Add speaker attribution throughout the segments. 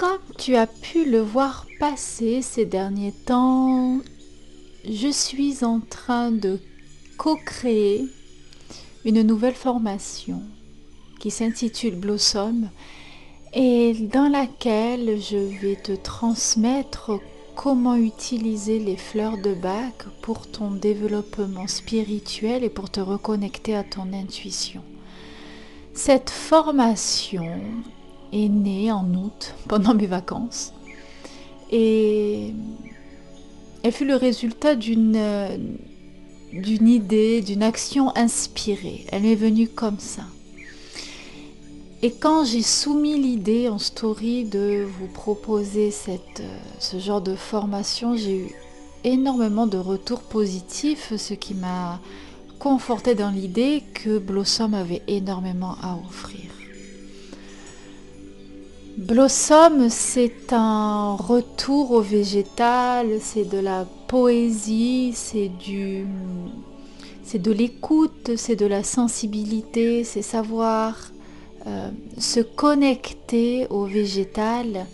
Speaker 1: Comme tu as pu le voir passer ces derniers temps, je suis en train de co-créer une nouvelle formation qui s'intitule Blossom et dans laquelle je vais te transmettre comment utiliser les fleurs de bac pour ton développement spirituel et pour te reconnecter à ton intuition. Cette formation est née en août pendant mes vacances et elle fut le résultat d'une d'une idée, d'une action inspirée. Elle m'est venue comme ça. Et quand j'ai soumis l'idée en story de vous proposer cette, ce genre de formation, j'ai eu énormément de retours positifs, ce qui m'a conforté dans l'idée que Blossom avait énormément à offrir. Blossom, c'est un retour au végétal, c'est de la poésie, c'est du c'est de l'écoute, c'est de la sensibilité, c'est savoir euh, se connecter au végétal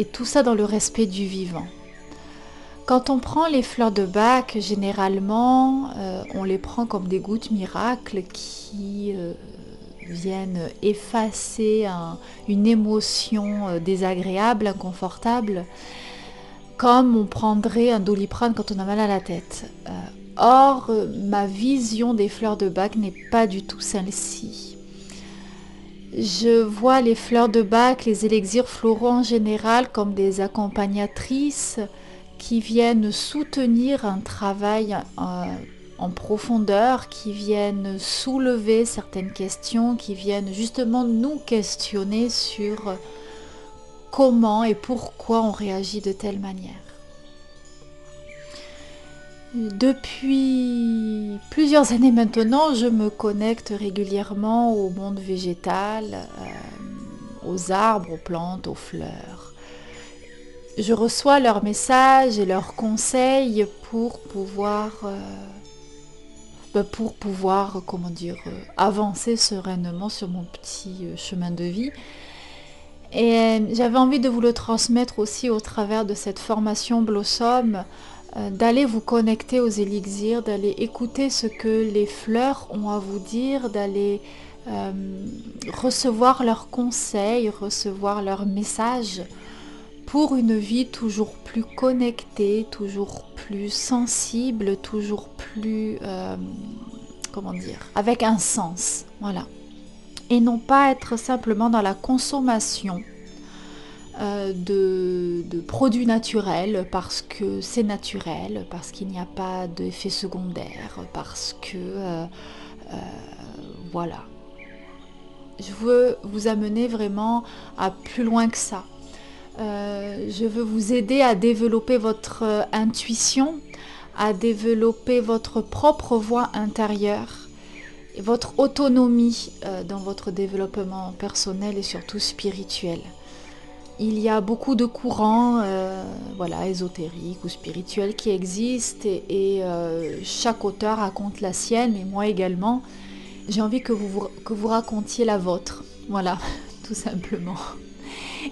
Speaker 1: et tout ça dans le respect du vivant. Quand on prend les fleurs de bac, généralement, euh, on les prend comme des gouttes miracles qui euh, viennent effacer une émotion désagréable, inconfortable comme on prendrait un doliprane quand on a mal à la tête. Euh, or, ma vision des fleurs de bac n'est pas du tout celle-ci. Je vois les fleurs de bac, les élixirs floraux en général, comme des accompagnatrices qui viennent soutenir un travail euh, en profondeur, qui viennent soulever certaines questions, qui viennent justement nous questionner sur comment et pourquoi on réagit de telle manière. Depuis plusieurs années maintenant, je me connecte régulièrement au monde végétal, euh, aux arbres, aux plantes, aux fleurs. Je reçois leurs messages et leurs conseils pour pouvoir, euh, pour pouvoir comment dire, euh, avancer sereinement sur mon petit chemin de vie. Et euh, j'avais envie de vous le transmettre aussi au travers de cette formation Blossom, euh, d'aller vous connecter aux élixirs, d'aller écouter ce que les fleurs ont à vous dire, d'aller euh, recevoir leurs conseils, recevoir leurs messages pour une vie toujours plus connectée, toujours sensible, toujours plus, comment dire, avec un sens. Voilà et non pas être simplement dans la consommation euh, de, produits naturels parce que c'est naturel, parce qu'il n'y a pas d'effet secondaire, parce que euh, euh, voilà. Je veux vous amener vraiment à plus loin que ça. Je veux vous aider à développer votre intuition, à développer votre propre voix intérieure votre autonomie euh, dans votre développement personnel et surtout spirituel. Il y a beaucoup de courants euh, voilà, ésotériques ou spirituels qui existent et, euh, chaque auteur raconte la sienne et moi également. J'ai envie que vous racontiez la vôtre. Voilà, tout simplement.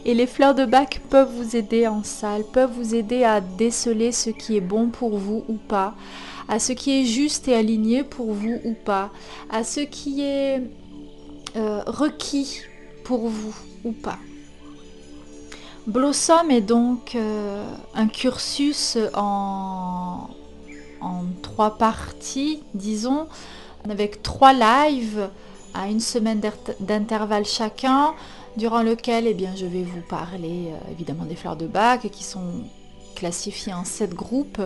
Speaker 1: Et les fleurs de bac peuvent vous aider en salle, peuvent vous aider à déceler ce qui est bon pour vous ou pas, à ce qui est juste et aligné pour vous ou pas, à ce qui est euh, requis pour vous ou pas. Blossom est donc un cursus en, en trois parties, disons, avec trois lives à une semaine d'intervalle chacun, durant lequel eh bien, je vais vous parler euh, évidemment des fleurs de bac qui sont classifiées en sept groupes.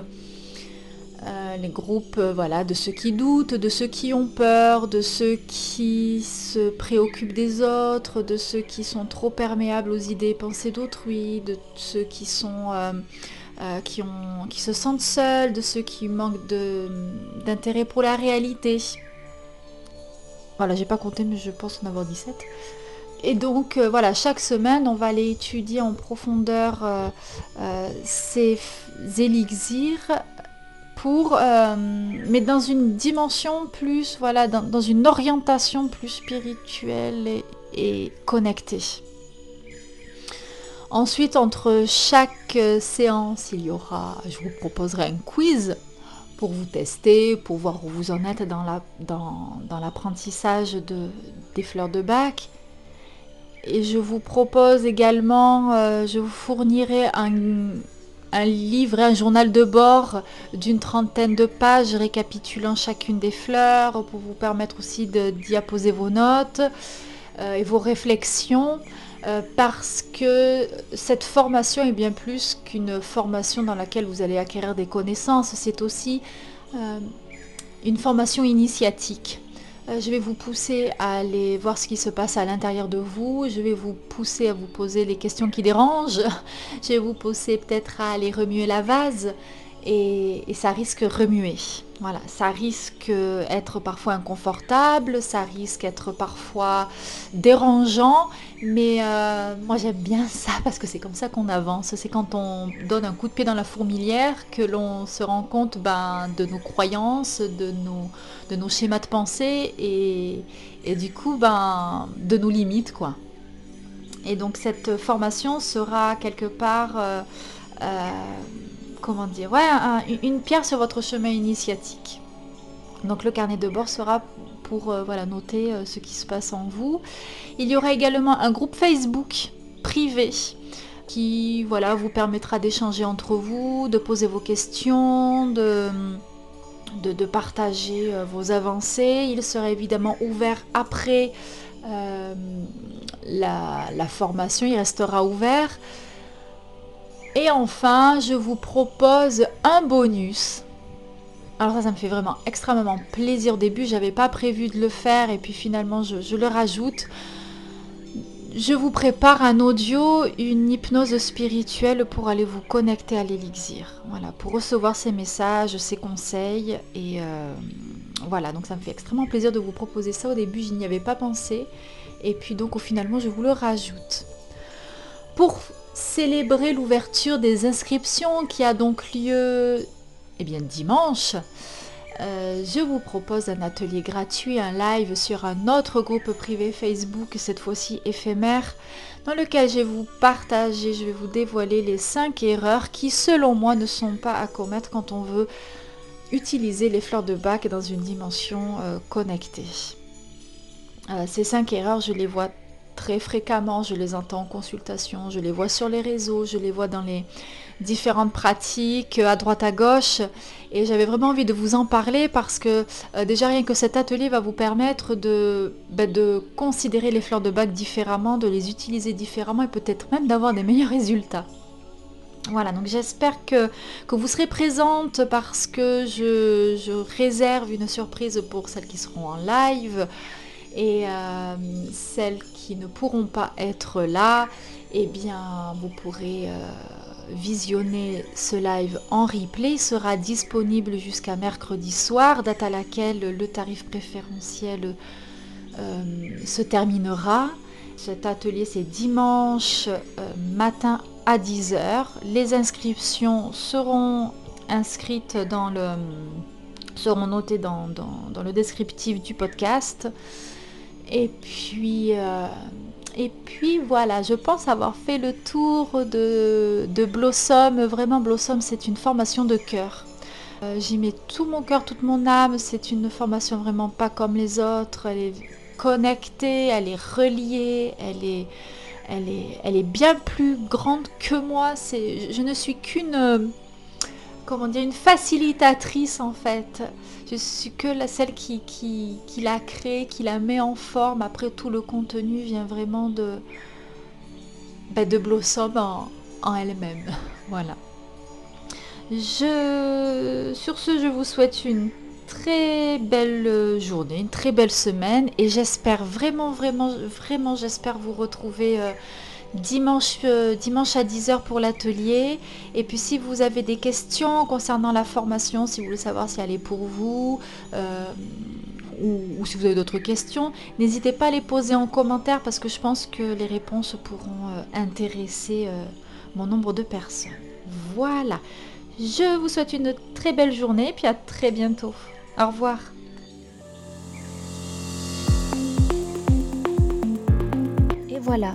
Speaker 1: Euh, les groupes euh, voilà, de ceux qui doutent, de ceux qui ont peur, de ceux qui se préoccupent des autres, de ceux qui sont trop perméables aux idées et pensées d'autrui, de ceux qui sont qui, ont, qui se sentent seuls, de ceux qui manquent d'intérêt pour la réalité. Voilà, j'ai pas compté, mais je pense en avoir 17. Et donc euh, voilà, chaque semaine, on va aller étudier en profondeur euh, euh, ces élixirs pour, mais dans une dimension plus, voilà, dans, une orientation plus spirituelle et, connectée. Ensuite, entre chaque séance, il y aura, je vous proposerai un quiz pour vous tester, pour voir où vous en êtes dans, la, dans, l'apprentissage de, des fleurs de bac. Et je vous propose également, euh, je vous fournirai un, livre et un journal de bord d'une trentaine de pages récapitulant chacune des fleurs pour vous permettre aussi d'y apposer vos notes euh, et vos réflexions. Euh, parce que cette formation est bien plus qu'une formation dans laquelle vous allez acquérir des connaissances, c'est aussi une formation initiatique. Euh, je vais vous pousser à aller voir ce qui se passe à l'intérieur de vous, je vais vous pousser à vous poser les questions qui dérangent, je vais vous pousser peut-être à aller remuer la vase, et, ça risque remuer. Voilà, ça risque être parfois inconfortable, ça risque être parfois dérangeant, mais euh, moi j'aime bien ça parce que c'est comme ça qu'on avance. C'est quand on donne un coup de pied dans la fourmilière que l'on se rend compte ben, de nos croyances, de nos, de nos schémas de pensée et, du coup ben, de nos limites quoi. Et donc cette formation sera quelque part euh, euh, comment dire, ouais, une pierre sur votre chemin initiatique. Donc le carnet de bord sera pour euh, voilà, noter euh, ce qui se passe en vous. Il y aura également un groupe Facebook privé qui voilà, vous permettra d'échanger entre vous, de poser vos questions, de, partager euh, vos avancées. Il sera évidemment ouvert après la, formation, il restera ouvert. Et enfin, je vous propose un bonus. Alors ça, ça me fait vraiment extrêmement plaisir. Au début, j'avais pas prévu de le faire et puis finalement, je, le rajoute. Je vous prépare un audio, une hypnose spirituelle pour aller vous connecter à l'élixir. Voilà, pour recevoir ces messages, ces conseils. Et euh, voilà, donc ça me fait extrêmement plaisir de vous proposer ça. Au début, je n'y avais pas pensé. Et puis donc, finalement, je vous le rajoute. Pour célébrer l'ouverture des inscriptions qui a donc lieu eh bien, dimanche. Euh, je vous propose un atelier gratuit, un live sur un autre groupe privé Facebook, cette fois-ci éphémère, dans lequel je vais vous partager, je vais vous dévoiler les 5 erreurs qui, selon moi, ne sont pas à commettre quand on veut utiliser les fleurs de bac dans une dimension euh, connectée. Euh, ces 5 erreurs, je les vois très fréquemment, je les entends en consultation, je les vois sur les réseaux, je les vois dans les différentes pratiques à droite à gauche et j'avais vraiment envie de vous en parler parce que euh, déjà rien que cet atelier va vous permettre de, ben, de considérer les fleurs de bac différemment, de les utiliser différemment et peut-être même d'avoir des meilleurs résultats. Voilà, donc j'espère que, vous serez présente parce que je réserve une surprise pour celles qui seront en live et euh, celles qui ne pourront pas être là, eh bien vous pourrez euh, visionner ce live en replay. Il sera disponible jusqu'à mercredi soir, date à laquelle le tarif préférentiel euh, se terminera. Cet atelier c'est dimanche matin à 10h. Les inscriptions seront inscrites dans le seront notées dans le descriptif du podcast. Et puis, euh, et puis voilà, je pense avoir fait le tour de, Blossom. Vraiment, Blossom, c'est une formation de cœur. Euh, j'y mets tout mon cœur, toute mon âme. C'est une formation vraiment pas comme les autres. Elle est connectée, elle est reliée, elle est, elle est, elle est bien plus grande que moi. Je ne suis qu'une, comment dire, une facilitatrice en fait. Je suis que la, celle qui, qui, qui la crée, qui la met en forme. Après, tout le contenu vient vraiment de, bah, de Blossom en, en elle-même. Voilà. Je, sur ce, je vous souhaite une très belle journée, une très belle semaine et j'espère vraiment, vraiment, vraiment, j'espère vous retrouver euh, dimanche, euh, dimanche à 10h pour l'atelier. Et puis si vous avez des questions concernant la formation, si vous voulez savoir si elle est pour vous, euh, ou, si vous avez d'autres questions, n'hésitez pas à les poser en commentaire parce que je pense que les réponses pourront intéresser mon nombre de personnes. Voilà. Je vous souhaite une très belle journée et puis à très bientôt. Au revoir.
Speaker 2: Et voilà,